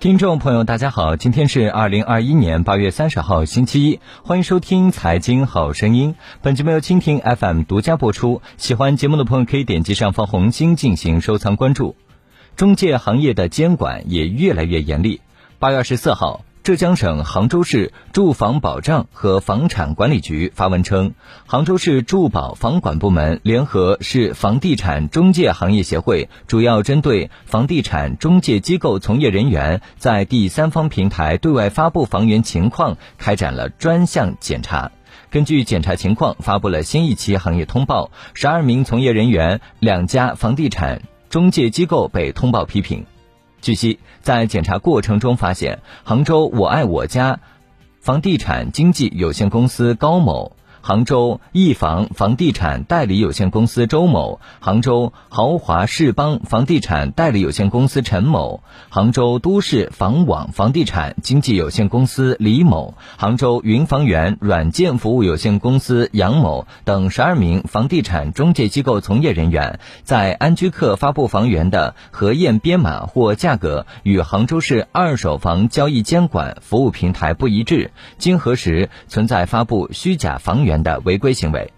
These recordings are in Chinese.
听众朋友，大家好，今天是二零二一年八月三十号，星期一，欢迎收听《财经好声音》。本节目由蜻蜓 FM 独家播出。喜欢节目的朋友可以点击上方红心进行收藏关注。中介行业的监管也越来越严厉。八月二十四号。浙江省杭州市住房保障和房产管理局发文称，杭州市住保房管部门联合市房地产中介行业协会，主要针对房地产中介机构从业人员在第三方平台对外发布房源情况，开展了专项检查。根据检查情况，发布了新一期行业通报，十二名从业人员、两家房地产中介机构被通报批评。据悉，在检查过程中发现，杭州我爱我家房地产经纪有限公司高某。杭州易房房地产代理有限公司周某，杭州豪华世邦房地产代理有限公司陈某，杭州都市房网房地产经纪有限公司李某，杭州云房源软件服务有限公司杨某等十二名房地产中介机构从业人员，在安居客发布房源的核验编码或价格与杭州市二手房交易监管服务平台不一致，经核实存在发布虚假房源。的违规行为。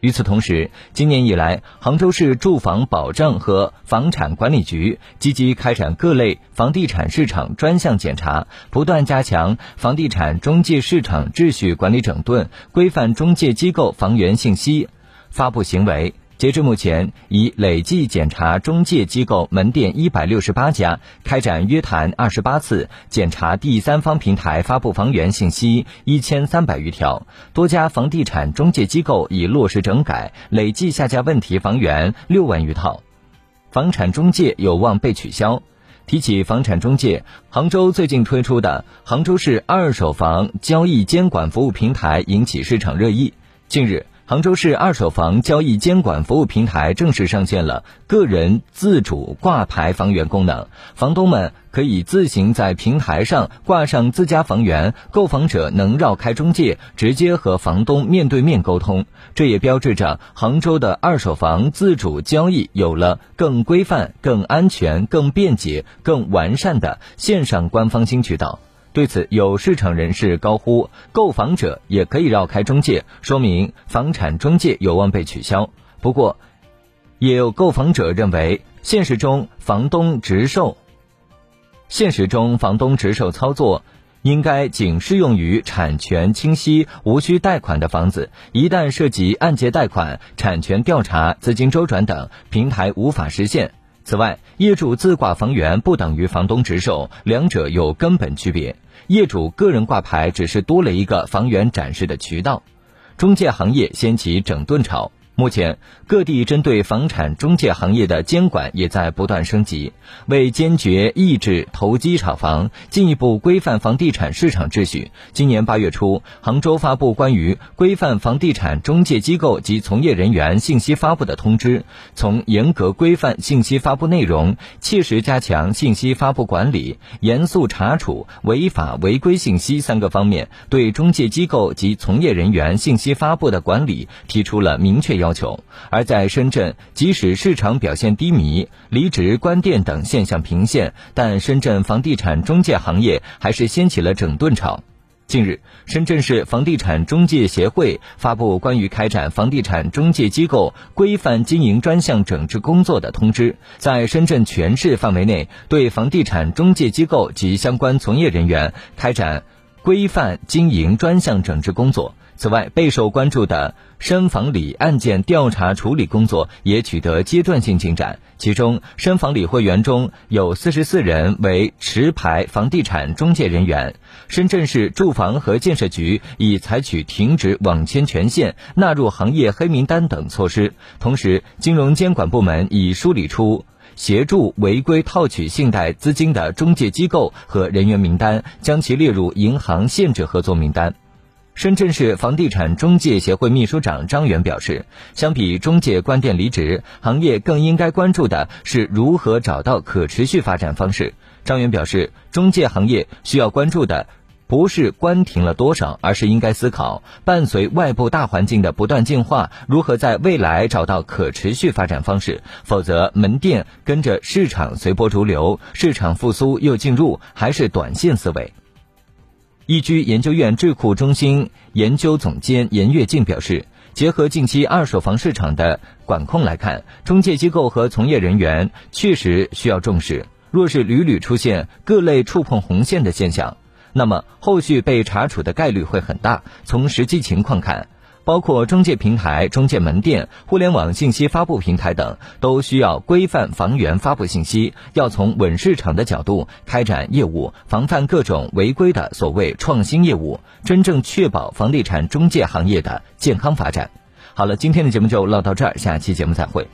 与此同时，今年以来，杭州市住房保障和房产管理局积极开展各类房地产市场专项检查，不断加强房地产中介市场秩序管理整顿，规范中介机构房源信息发布行为。截至目前，已累计检查中介机构门店一百六十八家，开展约谈二十八次，检查第三方平台发布房源信息一千三百余条。多家房地产中介机构已落实整改，累计下架问题房源六万余套。房产中介有望被取消。提起房产中介，杭州最近推出的杭州市二手房交易监管服务平台引起市场热议。近日。杭州市二手房交易监管服务平台正式上线了个人自主挂牌房源功能，房东们可以自行在平台上挂上自家房源，购房者能绕开中介，直接和房东面对面沟通。这也标志着杭州的二手房自主交易有了更规范、更安全、更便捷、更完善的线上官方新渠道。对此，有市场人士高呼，购房者也可以绕开中介，说明房产中介有望被取消。不过，也有购房者认为，现实中房东直售，现实中房东直售操作应该仅适用于产权清晰、无需贷款的房子，一旦涉及按揭贷款、产权调查、资金周转等，平台无法实现。此外，业主自挂房源不等于房东直售，两者有根本区别。业主个人挂牌只是多了一个房源展示的渠道，中介行业掀起整顿潮。目前，各地针对房产中介行业的监管也在不断升级。为坚决抑制投机炒房，进一步规范房地产市场秩序，今年八月初，杭州发布关于规范房地产中介机构及从业人员信息发布的通知，从严格规范信息发布内容、切实加强信息发布管理、严肃查处违法违规信息三个方面，对中介机构及从业人员信息发布的管理提出了明确要。要求，而在深圳，即使市场表现低迷、离职、关店等现象频现，但深圳房地产中介行业还是掀起了整顿潮。近日，深圳市房地产中介协会发布关于开展房地产中介机构规范经营专项整治工作的通知，在深圳全市范围内，对房地产中介机构及相关从业人员开展规范经营专项整治工作。此外，备受关注的深房里案件调查处理工作也取得阶段性进展。其中，深房里会员中有四十四人为持牌房地产中介人员。深圳市住房和建设局已采取停止网签权限、纳入行业黑名单等措施。同时，金融监管部门已梳理出协助违规套取信贷资金的中介机构和人员名单，将其列入银行限制合作名单。深圳市房地产中介协会秘书长张元表示，相比中介关店离职，行业更应该关注的是如何找到可持续发展方式。张元表示，中介行业需要关注的不是关停了多少，而是应该思考，伴随外部大环境的不断进化，如何在未来找到可持续发展方式。否则，门店跟着市场随波逐流，市场复苏又进入，还是短线思维。易居研究院智库中心研究总监严跃进表示。结合近期二手房市场的管控来看，中介机构和从业人员确实需要重视。若是屡屡出现各类触碰红线的现象，那么后续被查处的概率会很大。从实际情况看，包括中介平台、中介门店、互联网信息发布平台等，都需要规范房源发布信息，要从稳市场的角度开展业务，防范各种违规的所谓创新业务，真正确保房地产中介行业的健康发展。好了，今天的节目就唠到这儿，下期节目再会。